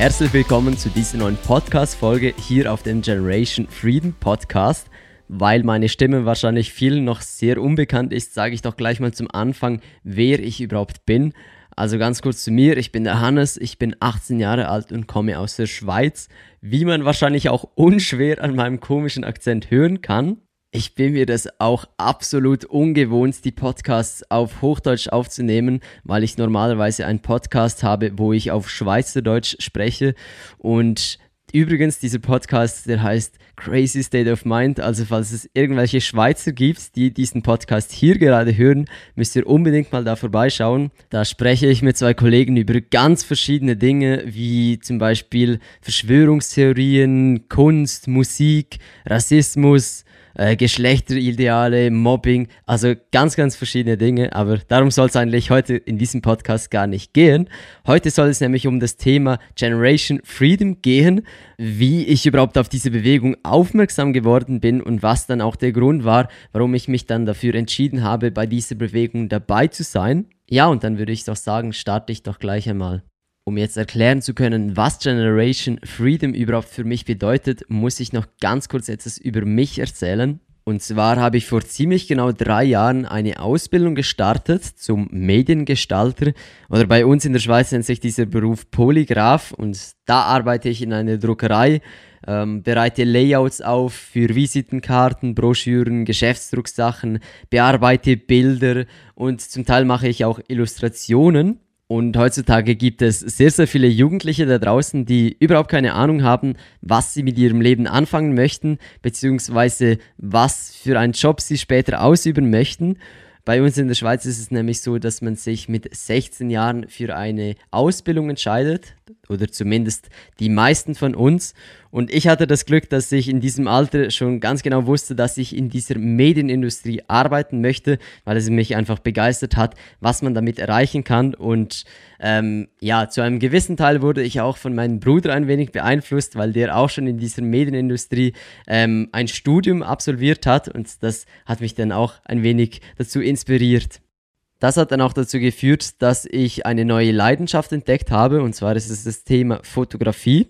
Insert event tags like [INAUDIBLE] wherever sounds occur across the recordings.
Herzlich willkommen zu dieser neuen Podcast-Folge hier auf dem Generation Freedom Podcast. Weil meine Stimme wahrscheinlich vielen noch sehr unbekannt ist, sage ich doch gleich mal zum Anfang, wer ich überhaupt bin. Also ganz kurz zu mir, ich bin der Hannes, ich bin 18 Jahre alt und komme aus der Schweiz, wie man wahrscheinlich auch unschwer an meinem komischen Akzent hören kann. Ich bin mir das auch absolut ungewohnt, die Podcasts auf Hochdeutsch aufzunehmen, weil ich normalerweise einen Podcast habe, wo ich auf Schweizerdeutsch spreche. Und übrigens, dieser Podcast, der heißt Crazy State of Mind. Also falls es irgendwelche Schweizer gibt, die diesen Podcast hier gerade hören, müsst ihr unbedingt mal da vorbeischauen. Da spreche ich mit zwei Kollegen über ganz verschiedene Dinge, wie zum Beispiel Verschwörungstheorien, Kunst, Musik, Rassismus, äh, Geschlechterideale, Mobbing, also ganz, ganz verschiedene Dinge. Aber darum soll es eigentlich heute in diesem Podcast gar nicht gehen. Heute soll es nämlich um das Thema Generation Freedom gehen, wie ich überhaupt auf diese Bewegung aufmerksam geworden bin und was dann auch der Grund war, warum ich mich dann dafür entschieden habe, bei dieser Bewegung dabei zu sein. Ja, und dann würde ich doch sagen, starte ich doch gleich einmal. Um jetzt erklären zu können, was Generation Freedom überhaupt für mich bedeutet, muss ich noch ganz kurz etwas über mich erzählen. Und zwar habe ich vor ziemlich genau drei Jahren eine Ausbildung gestartet zum Mediengestalter. Oder bei uns in der Schweiz nennt sich dieser Beruf Polygraph. Und da arbeite ich in einer Druckerei, ähm, bereite Layouts auf für Visitenkarten, Broschüren, Geschäftsdrucksachen, bearbeite Bilder und zum Teil mache ich auch Illustrationen. Und heutzutage gibt es sehr, sehr viele Jugendliche da draußen, die überhaupt keine Ahnung haben, was sie mit ihrem Leben anfangen möchten, beziehungsweise was für einen Job sie später ausüben möchten. Bei uns in der Schweiz ist es nämlich so, dass man sich mit 16 Jahren für eine Ausbildung entscheidet oder zumindest die meisten von uns. Und ich hatte das Glück, dass ich in diesem Alter schon ganz genau wusste, dass ich in dieser Medienindustrie arbeiten möchte, weil es mich einfach begeistert hat, was man damit erreichen kann. Und ähm, ja, zu einem gewissen Teil wurde ich auch von meinem Bruder ein wenig beeinflusst, weil der auch schon in dieser Medienindustrie ähm, ein Studium absolviert hat. Und das hat mich dann auch ein wenig dazu inspiriert. Das hat dann auch dazu geführt, dass ich eine neue Leidenschaft entdeckt habe, und zwar ist es das Thema Fotografie.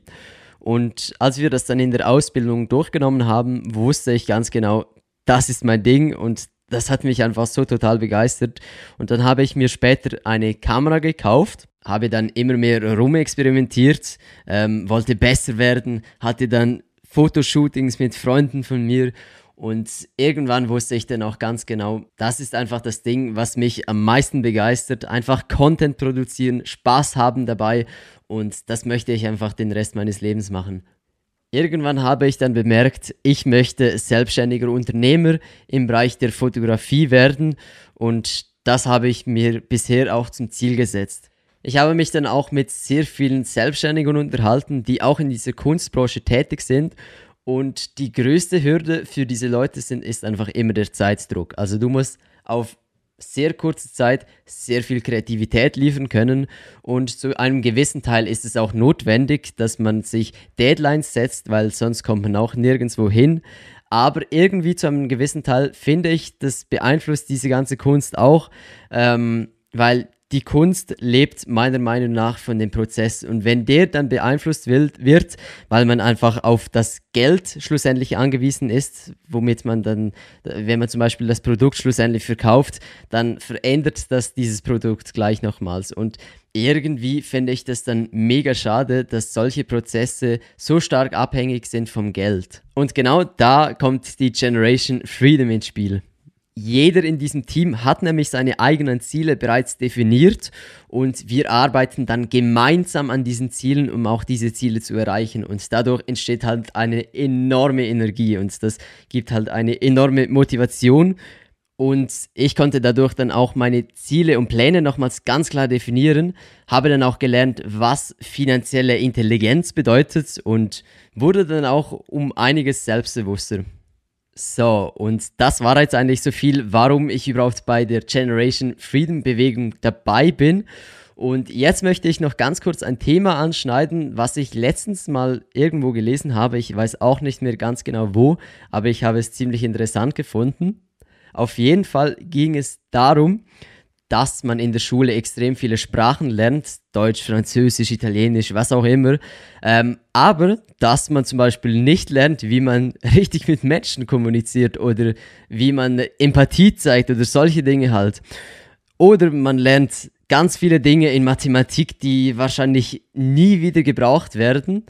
Und als wir das dann in der Ausbildung durchgenommen haben, wusste ich ganz genau, das ist mein Ding und das hat mich einfach so total begeistert. Und dann habe ich mir später eine Kamera gekauft, habe dann immer mehr rumexperimentiert, ähm, wollte besser werden, hatte dann Fotoshootings mit Freunden von mir und irgendwann wusste ich dann auch ganz genau, das ist einfach das Ding, was mich am meisten begeistert. Einfach Content produzieren, Spaß haben dabei und das möchte ich einfach den Rest meines Lebens machen. Irgendwann habe ich dann bemerkt, ich möchte selbstständiger Unternehmer im Bereich der Fotografie werden und das habe ich mir bisher auch zum Ziel gesetzt. Ich habe mich dann auch mit sehr vielen Selbstständigen unterhalten, die auch in dieser Kunstbranche tätig sind und die größte Hürde für diese Leute sind, ist einfach immer der Zeitdruck. Also du musst auf sehr kurze Zeit sehr viel Kreativität liefern können und zu einem gewissen Teil ist es auch notwendig, dass man sich Deadlines setzt, weil sonst kommt man auch nirgendwo hin. Aber irgendwie zu einem gewissen Teil finde ich, das beeinflusst diese ganze Kunst auch, ähm, weil die Kunst lebt meiner Meinung nach von dem Prozess. Und wenn der dann beeinflusst wird, weil man einfach auf das Geld schlussendlich angewiesen ist, womit man dann, wenn man zum Beispiel das Produkt schlussendlich verkauft, dann verändert das dieses Produkt gleich nochmals. Und irgendwie finde ich das dann mega schade, dass solche Prozesse so stark abhängig sind vom Geld. Und genau da kommt die Generation Freedom ins Spiel. Jeder in diesem Team hat nämlich seine eigenen Ziele bereits definiert und wir arbeiten dann gemeinsam an diesen Zielen, um auch diese Ziele zu erreichen. Und dadurch entsteht halt eine enorme Energie und das gibt halt eine enorme Motivation. Und ich konnte dadurch dann auch meine Ziele und Pläne nochmals ganz klar definieren, habe dann auch gelernt, was finanzielle Intelligenz bedeutet und wurde dann auch um einiges selbstbewusster. So, und das war jetzt eigentlich so viel, warum ich überhaupt bei der Generation Freedom Bewegung dabei bin. Und jetzt möchte ich noch ganz kurz ein Thema anschneiden, was ich letztens mal irgendwo gelesen habe. Ich weiß auch nicht mehr ganz genau wo, aber ich habe es ziemlich interessant gefunden. Auf jeden Fall ging es darum, dass man in der Schule extrem viele Sprachen lernt, Deutsch, Französisch, Italienisch, was auch immer, ähm, aber dass man zum Beispiel nicht lernt, wie man [LAUGHS] richtig mit Menschen kommuniziert oder wie man Empathie zeigt oder solche Dinge halt. Oder man lernt ganz viele Dinge in Mathematik, die wahrscheinlich nie wieder gebraucht werden.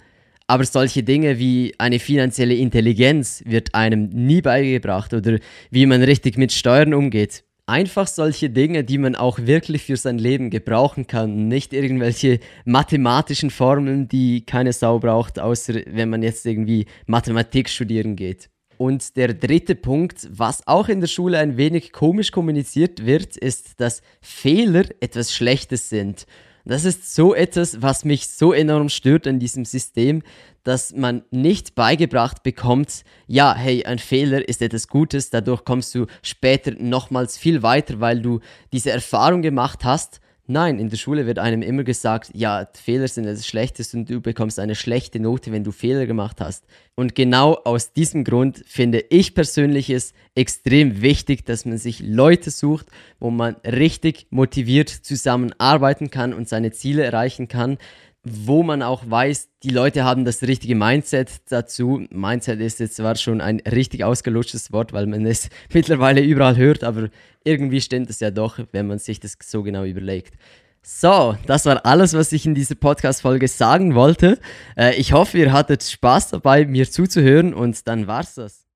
Aber solche Dinge wie eine finanzielle Intelligenz wird einem nie beigebracht oder wie man richtig mit Steuern umgeht. Einfach solche Dinge, die man auch wirklich für sein Leben gebrauchen kann. Nicht irgendwelche mathematischen Formeln, die keine Sau braucht, außer wenn man jetzt irgendwie Mathematik studieren geht. Und der dritte Punkt, was auch in der Schule ein wenig komisch kommuniziert wird, ist, dass Fehler etwas Schlechtes sind. Das ist so etwas, was mich so enorm stört an diesem System, dass man nicht beigebracht bekommt, ja, hey, ein Fehler ist etwas Gutes, dadurch kommst du später nochmals viel weiter, weil du diese Erfahrung gemacht hast Nein, in der Schule wird einem immer gesagt, ja, Fehler sind das Schlechteste und du bekommst eine schlechte Note, wenn du Fehler gemacht hast. Und genau aus diesem Grund finde ich persönlich es extrem wichtig, dass man sich Leute sucht, wo man richtig motiviert zusammenarbeiten kann und seine Ziele erreichen kann, wo man auch weiß, die Leute haben das richtige Mindset dazu. Mindset ist jetzt zwar schon ein richtig ausgelutschtes Wort, weil man es [LAUGHS] mittlerweile überall hört, aber irgendwie stimmt es ja doch, wenn man sich das so genau überlegt. So, das war alles, was ich in dieser Podcast-Folge sagen wollte. Äh, ich hoffe, ihr hattet Spaß dabei, mir zuzuhören und dann war's das.